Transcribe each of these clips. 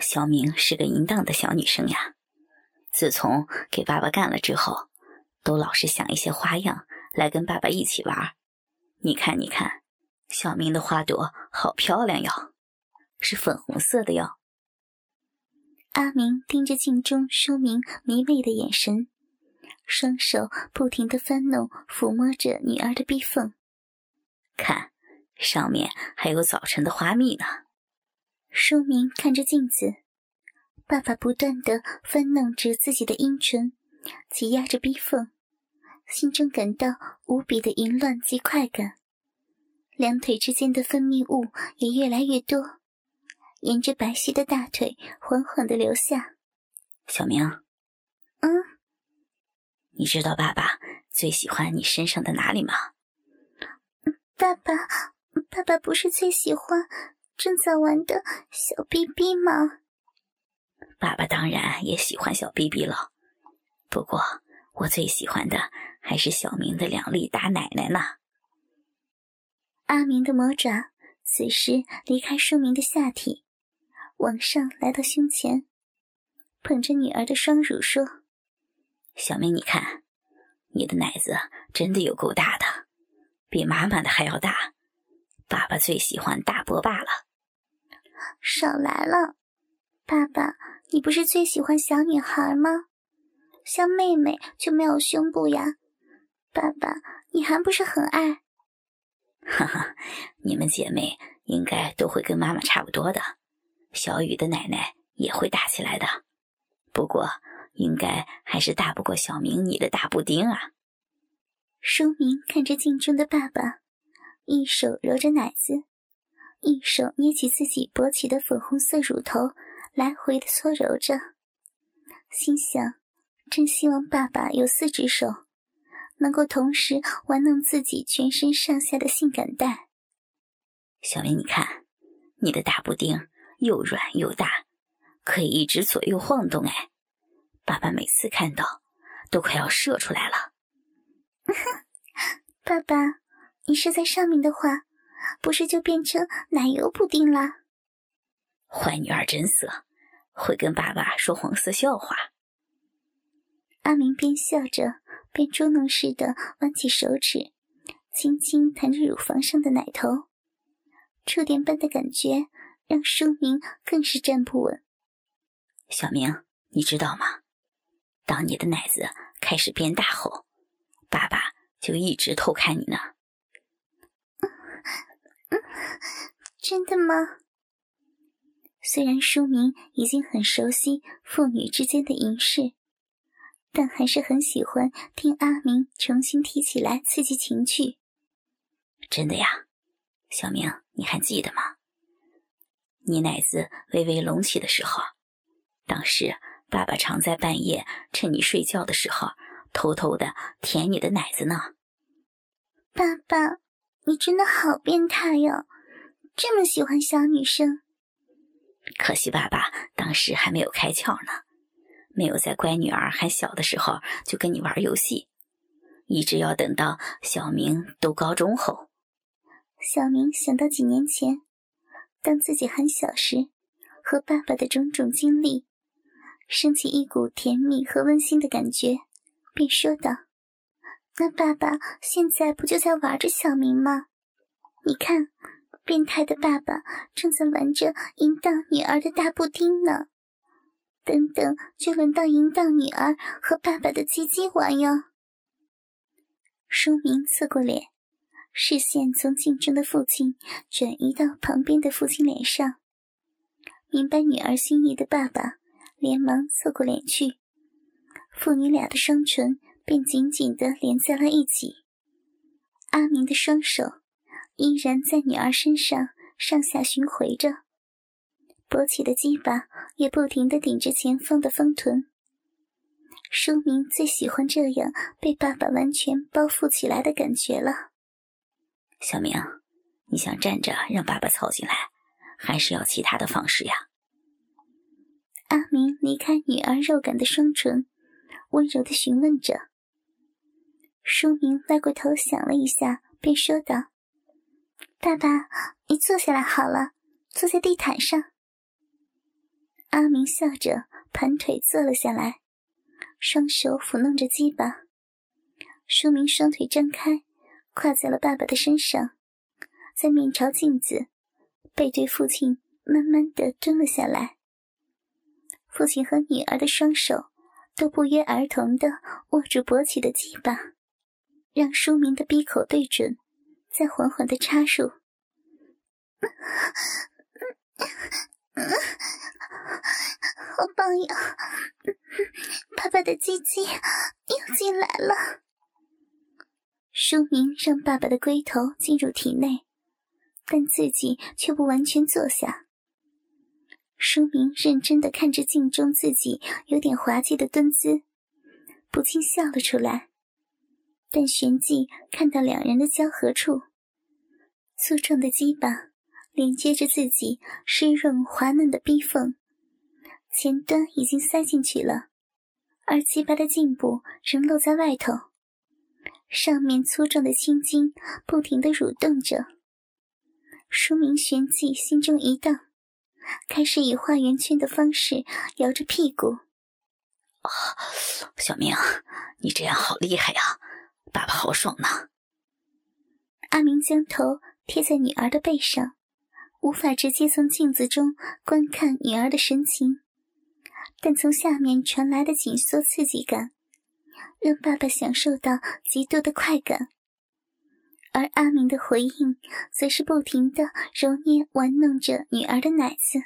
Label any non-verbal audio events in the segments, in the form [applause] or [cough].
小明是个淫荡的小女生呀，自从给爸爸干了之后，都老是想一些花样来跟爸爸一起玩。你看，你看，小明的花朵好漂亮哟，是粉红色的哟。阿明盯着镜中书明迷媚的眼神，双手不停的翻弄、抚摸着女儿的臂缝，看，上面还有早晨的花蜜呢。书明看着镜子，爸爸不断的翻弄着自己的阴唇，挤压着逼缝，心中感到无比的淫乱及快感，两腿之间的分泌物也越来越多，沿着白皙的大腿缓缓的流下。小明，嗯，你知道爸爸最喜欢你身上的哪里吗？爸爸，爸爸不是最喜欢。正在玩的小 BB 吗？爸爸当然也喜欢小 BB 了，不过我最喜欢的还是小明的两粒大奶奶呢。阿明的魔爪此时离开书明的下体，往上来到胸前，捧着女儿的双乳说：“小明，你看，你的奶子真的有够大的，比妈妈的还要大。爸爸最喜欢大波霸了。”少来了，爸爸，你不是最喜欢小女孩吗？像妹妹就没有胸部呀。爸爸，你还不是很爱？哈哈，你们姐妹应该都会跟妈妈差不多的。小雨的奶奶也会大起来的，不过应该还是大不过小明你的大布丁啊。书明看着镜中的爸爸，一手揉着奶子。一手捏起自己勃起的粉红色乳头，来回的搓揉着，心想：真希望爸爸有四只手，能够同时玩弄自己全身上下的性感带。小明，你看，你的大布丁又软又大，可以一直左右晃动。哎，爸爸每次看到，都快要射出来了。[laughs] 爸爸，你射在上面的话。不是就变成奶油布丁了？坏女儿真色，会跟爸爸说黄色笑话。阿明边笑着边捉弄似的弯起手指，轻轻弹着乳房上的奶头，触电般的感觉让舒明更是站不稳。小明，你知道吗？当你的奶子开始变大后，爸爸就一直偷看你呢。[laughs] 真的吗？虽然书明已经很熟悉父女之间的仪式，但还是很喜欢听阿明重新提起来刺激情趣。真的呀，小明，你还记得吗？你奶子微微隆起的时候，当时爸爸常在半夜趁你睡觉的时候，偷偷的舔你的奶子呢。爸爸，你真的好变态哟！这么喜欢小女生，可惜爸爸当时还没有开窍呢，没有在乖女儿还小的时候就跟你玩游戏，一直要等到小明读高中后。小明想到几年前，当自己很小时，和爸爸的种种经历，升起一股甜蜜和温馨的感觉，便说道：“那爸爸现在不就在玩着小明吗？你看。”变态的爸爸正在玩着淫荡女儿的大布丁呢，等等就轮到淫荡女儿和爸爸的鸡鸡玩哟。书明侧过脸，视线从镜中的父亲转移到旁边的父亲脸上，明白女儿心意的爸爸连忙侧过脸去，父女俩的双唇便紧紧地连在了一起。阿明的双手。依然在女儿身上上下巡回着，勃起的鸡巴也不停地顶着前方的丰臀。书明最喜欢这样被爸爸完全包覆起来的感觉了。小明，你想站着让爸爸操进来，还是要其他的方式呀？阿明离开女儿肉感的双唇，温柔的询问着。书明歪过头想了一下，便说道。爸爸，你坐下来好了，坐在地毯上。阿明笑着盘腿坐了下来，双手抚弄着鸡巴。书明双腿张开，跨在了爸爸的身上，在面朝镜子，背对父亲，慢慢的蹲了下来。父亲和女儿的双手都不约而同的握住勃起的鸡巴，让书明的闭口对准，再缓缓的插入。好棒呀！爸爸的鸡鸡又进来了。书明让爸爸的龟头进入体内，但自己却不完全坐下。书明认真的看着镜中自己有点滑稽的蹲姿，不禁笑了出来。但旋即看到两人的交合处，粗壮的鸡巴连接着自己湿润滑嫩的逼缝。前端已经塞进去了，而鸡巴的颈部仍露在外头，上面粗壮的青筋不停的蠕动着。书明旋即心中一荡，开始以画圆圈的方式摇着屁股。啊，小明，你这样好厉害呀，爸爸好爽呢。阿明将头贴在女儿的背上，无法直接从镜子中观看女儿的神情。但从下面传来的紧缩刺激感，让爸爸享受到极度的快感，而阿明的回应则是不停的揉捏玩弄着女儿的奶子。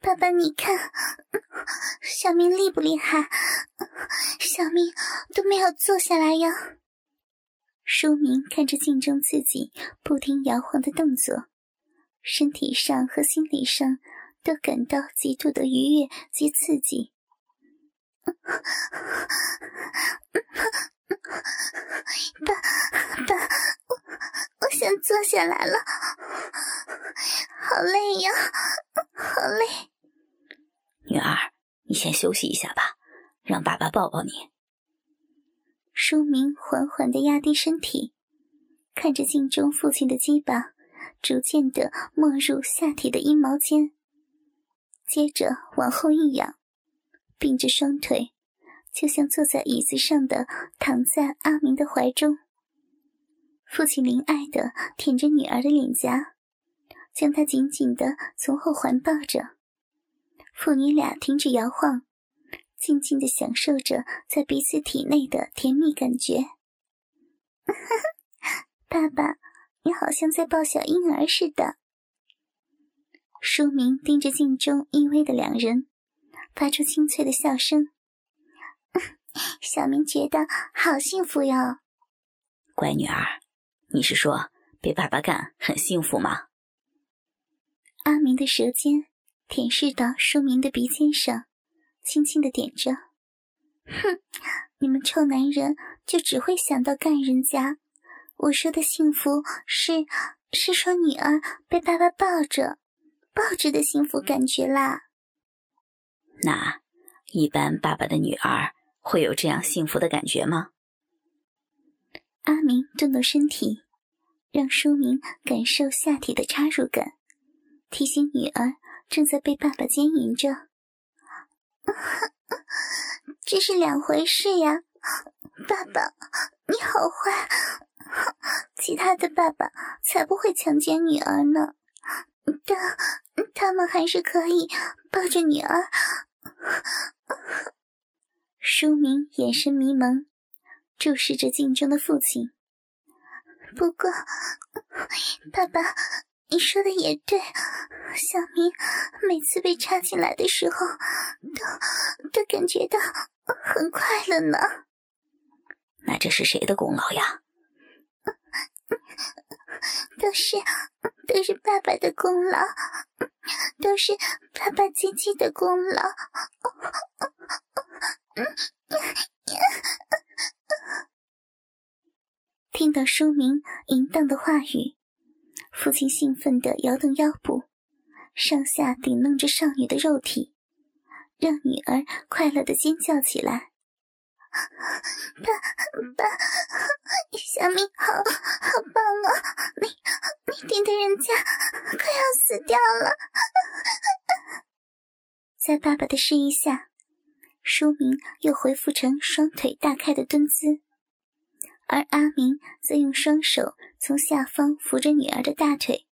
爸爸，你看，小明厉不厉害？小明都没有坐下来呀。书明看着镜中自己不停摇晃的动作。身体上和心理上都感到极度的愉悦及刺激。[laughs] 爸爸，我我想坐下来了，好累呀，好累。女儿，你先休息一下吧，让爸爸抱抱你。书明缓缓的压低身体，看着镜中父亲的鸡巴。逐渐的没入下体的阴毛间，接着往后一仰，并着双腿，就像坐在椅子上的躺在阿明的怀中。父亲怜爱的舔着女儿的脸颊，将她紧紧的从后环抱着。父女俩停止摇晃，静静的享受着在彼此体内的甜蜜感觉。哈 [laughs] 哈爸爸。你好像在抱小婴儿似的。书明盯着镜中依偎的两人，发出清脆的笑声。小明觉得好幸福哟。乖女儿，你是说被爸爸干很幸福吗？阿明的舌尖舔舐到书明的鼻尖上，轻轻的点着。哼，你们臭男人就只会想到干人家。我说的幸福是，是说女儿被爸爸抱着，抱着的幸福感觉啦。那，一般爸爸的女儿会有这样幸福的感觉吗？阿明动动身体，让书明感受下体的插入感，提醒女儿正在被爸爸奸淫着。[laughs] 这是两回事呀，爸爸，你好坏。[laughs] 其他的爸爸才不会强奸女儿呢，但他们还是可以抱着女儿。书明眼神迷茫，注视着镜中的父亲。不过，爸爸，你说的也对，小明每次被插进来的时候，都都感觉到很快乐呢。那这是谁的功劳呀？[laughs] 都是都是爸爸的功劳，都是爸爸鸡鸡的功劳。听到书明淫荡的话语，父亲兴奋地摇动腰部，上下顶弄着少女的肉体，让女儿快乐地尖叫起来。爸爸，小明好好棒啊！你你顶的人家快要死掉了。在爸爸的示意下，书明又恢复成双腿大开的蹲姿，而阿明则用双手从下方扶着女儿的大腿，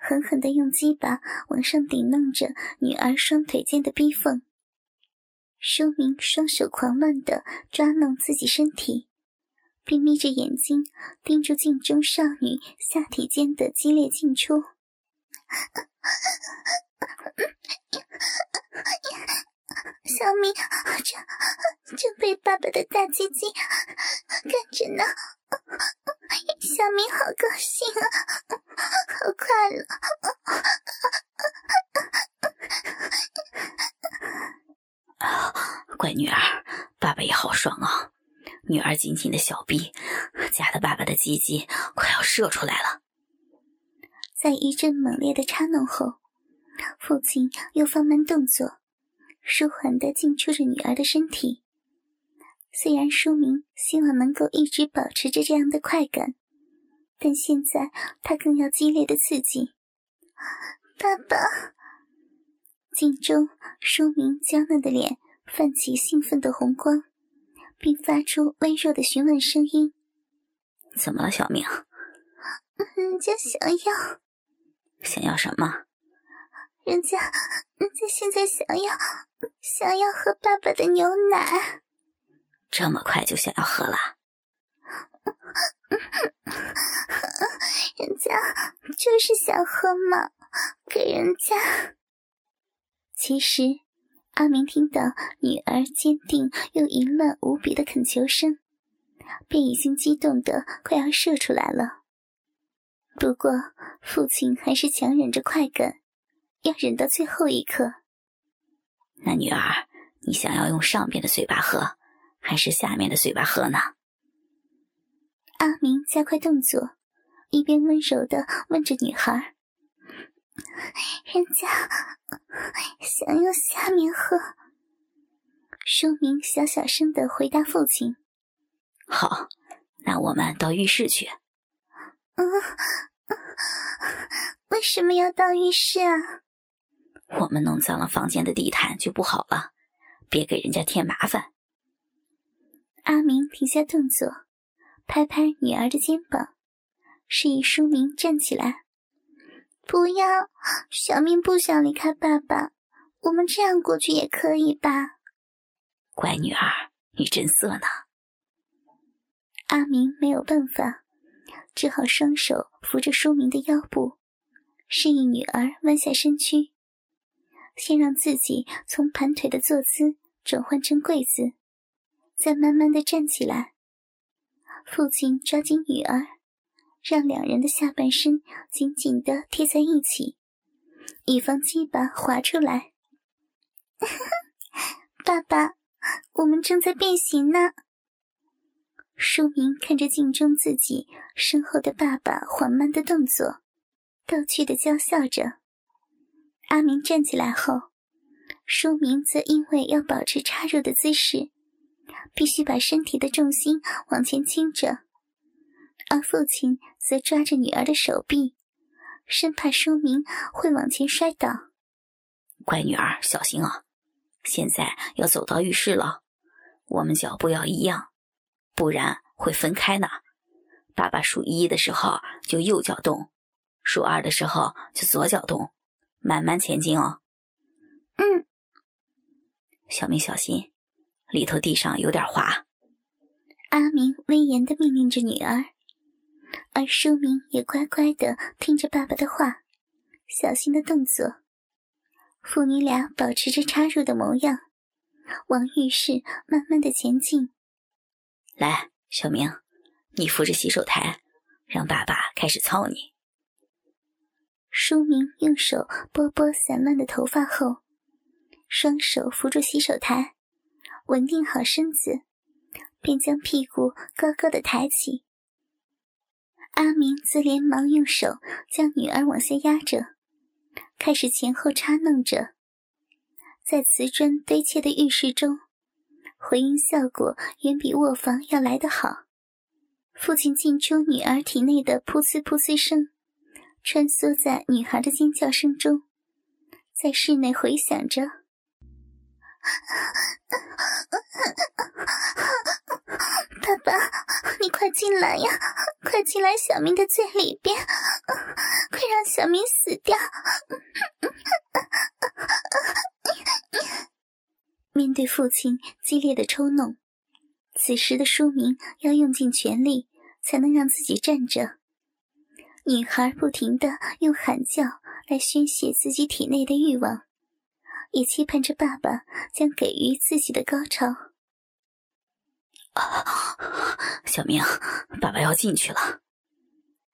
狠狠地用鸡巴往上顶弄着女儿双腿间的逼缝。书明双手狂乱地抓弄自己身体，并眯着眼睛盯住镜中少女下体间的激烈进出。小明正正被爸爸的大鸡鸡的小臂夹得爸爸的鸡鸡快要射出来了。在一阵猛烈的插弄后，父亲又放慢动作，舒缓的进出着女儿的身体。虽然书明希望能够一直保持着这样的快感，但现在他更要激烈的刺激。爸爸，镜中书明娇嫩的脸泛起兴奋的红光，并发出微弱的询问声音：“怎么了，小明？”“人家想要。”想要什么？人家，人家现在想要，想要喝爸爸的牛奶。这么快就想要喝了？[laughs] 人家就是想喝嘛，给人家。其实，阿明听到女儿坚定又淫乱无比的恳求声，便已经激动的快要射出来了。不过，父亲还是强忍着快感，要忍到最后一刻。那女儿，你想要用上边的嘴巴喝，还是下面的嘴巴喝呢？阿明加快动作，一边温柔的问着女孩：“人家想用下面喝。”书明小小声的回答父亲：“好，那我们到浴室去。”嗯，为什么要到浴室啊？我们弄脏了房间的地毯就不好了，别给人家添麻烦。阿明停下动作，拍拍女儿的肩膀，示意书明站起来。不要，小明不想离开爸爸，我们这样过去也可以吧？乖女儿，你真色呢。阿明没有办法。只好双手扶着书明的腰部，示意女儿弯下身躯，先让自己从盘腿的坐姿转换成跪姿，再慢慢的站起来。父亲抓紧女儿，让两人的下半身紧紧的贴在一起，以防鸡巴滑出来。[laughs] 爸爸，我们正在变形呢。书明看着镜中自己身后的爸爸缓慢的动作，逗趣的娇笑着。阿明站起来后，书明则因为要保持插入的姿势，必须把身体的重心往前倾着，而父亲则抓着女儿的手臂，生怕书明会往前摔倒。乖女儿，小心啊！现在要走到浴室了，我们脚步要一样。不然会分开呢。爸爸数一的时候就右脚动，数二的时候就左脚动，慢慢前进哦。嗯，小明小心，里头地上有点滑。阿明威严的命令着女儿，而书明也乖乖的听着爸爸的话，小心的动作。父女俩保持着插入的模样，往浴室慢慢的前进。来，小明，你扶着洗手台，让爸爸开始操你。书明用手拨拨散乱的头发后，双手扶住洗手台，稳定好身子，便将屁股高高的抬起。阿明则连忙用手将女儿往下压着，开始前后插弄着，在瓷砖堆砌的浴室中。回音效果远比卧房要来得好。父亲进出女儿体内的噗呲噗呲声，穿梭在女孩的尖叫声中，在室内回响着。爸爸，你快进来呀！快进来小明的最里边，快让小明死掉！面对父亲激烈的抽弄，此时的书明要用尽全力才能让自己站着。女孩不停的用喊叫来宣泄自己体内的欲望，也期盼着爸爸将给予自己的高潮。啊小明，爸爸要进去了。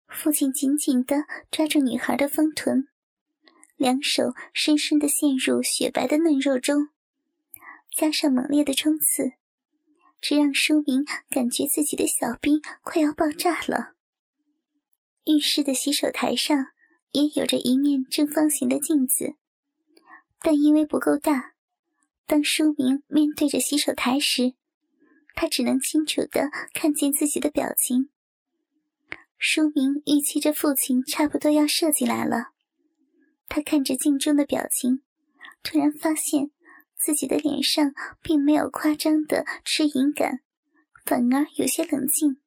父亲紧紧的抓住女孩的丰臀，两手深深的陷入雪白的嫩肉中，加上猛烈的冲刺，这让书明感觉自己的小兵快要爆炸了。浴室的洗手台上也有着一面正方形的镜子，但因为不够大，当书明面对着洗手台时，他只能清楚的看见自己的表情。书明预期着父亲差不多要射进来了，他看着镜中的表情，突然发现自己的脸上并没有夸张的吃淫感，反而有些冷静。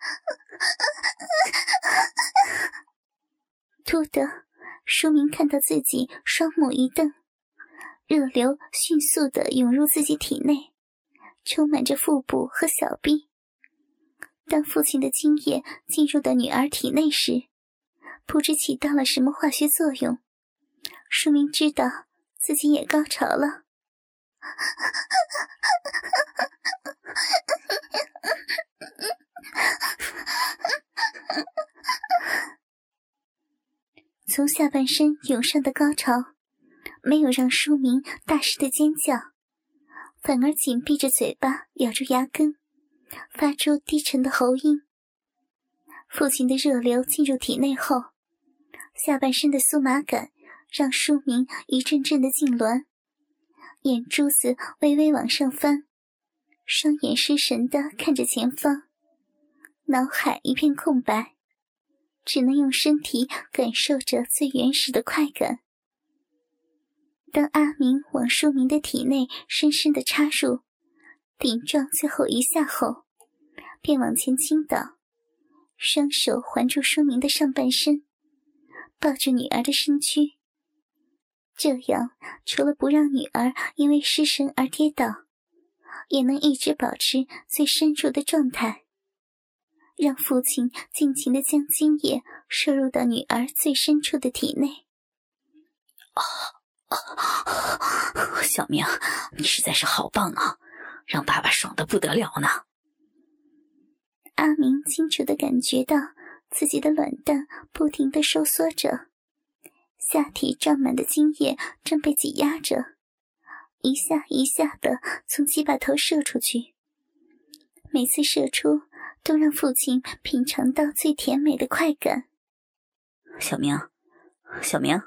[laughs] 突的，书明看到自己双目一瞪，热流迅速的涌入自己体内。充满着腹部和小臂。当父亲的精液进入到女儿体内时，不知起到了什么化学作用，说明知道自己也高潮了。从下半身涌上的高潮，没有让书明大声的尖叫。反而紧闭着嘴巴，咬住牙根，发出低沉的喉音。父亲的热流进入体内后，下半身的酥麻感让书明一阵阵的痉挛，眼珠子微微往上翻，双眼失神的看着前方，脑海一片空白，只能用身体感受着最原始的快感。当阿明往书明的体内深深的插入，顶撞最后一下后，便往前倾倒，双手环住书明的上半身，抱着女儿的身躯。这样，除了不让女儿因为失神而跌倒，也能一直保持最深入的状态，让父亲尽情的将精液摄入到女儿最深处的体内。啊！[laughs] 小明，你实在是好棒啊，让爸爸爽的不得了呢。阿明清楚的感觉到自己的卵蛋不停的收缩着，下体胀满的精液正被挤压着，一下一下的从鸡巴头射出去，每次射出都让父亲品尝到最甜美的快感。小明，小明。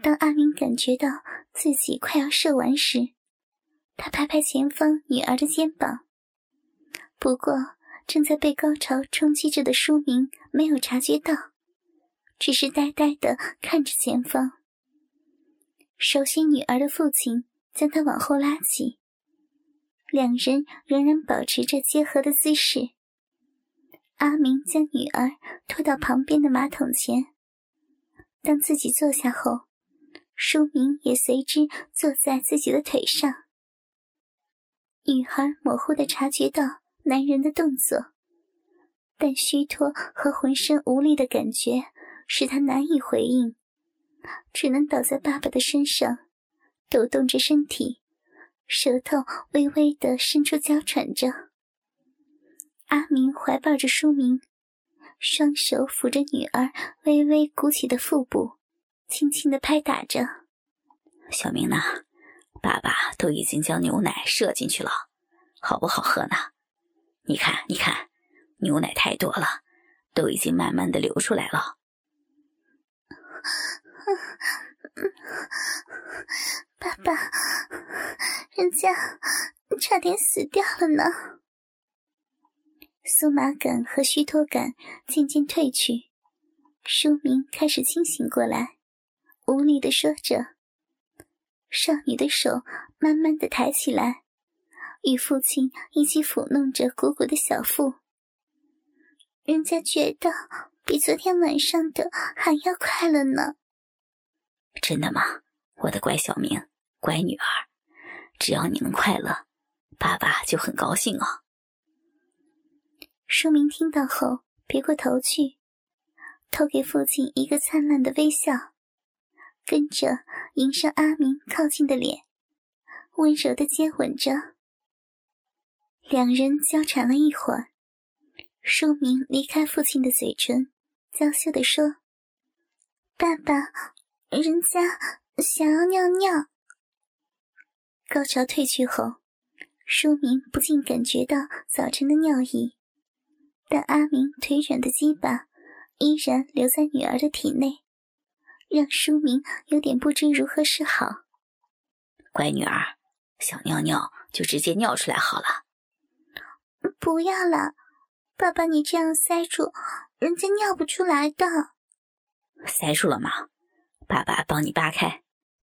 当阿明感觉到自己快要射完时，他拍拍前方女儿的肩膀。不过，正在被高潮冲击着的书明没有察觉到，只是呆呆的看着前方。熟悉女儿的父亲将她往后拉起，两人仍然保持着结合的姿势。阿明将女儿拖到旁边的马桶前，当自己坐下后。书明也随之坐在自己的腿上。女孩模糊的察觉到男人的动作，但虚脱和浑身无力的感觉使她难以回应，只能倒在爸爸的身上，抖动着身体，舌头微微的伸出娇喘着。阿明怀抱着书明，双手抚着女儿微微鼓起的腹部。轻轻的拍打着，小明呐，爸爸都已经将牛奶射进去了，好不好喝呢？你看，你看，牛奶太多了，都已经慢慢的流出来了。爸爸，人家差点死掉了呢。酥麻感和虚脱感渐渐褪去，书明开始清醒过来，无力的说着。少女的手慢慢的抬起来，与父亲一起抚弄着鼓鼓的小腹。人家觉得比昨天晚上的还要快乐呢。真的吗，我的乖小明，乖女儿？只要你能快乐，爸爸就很高兴哦。淑明听到后，别过头去，投给父亲一个灿烂的微笑，跟着迎上阿明靠近的脸，温柔的接吻着。两人交缠了一会儿，淑明离开父亲的嘴唇，娇羞的说：“爸爸，人家想要尿尿。”高潮退去后，淑明不禁感觉到早晨的尿意。但阿明腿软的鸡巴依然留在女儿的体内，让书明有点不知如何是好。乖女儿，想尿尿就直接尿出来好了。不要了，爸爸，你这样塞住，人家尿不出来的。塞住了吗？爸爸帮你扒开。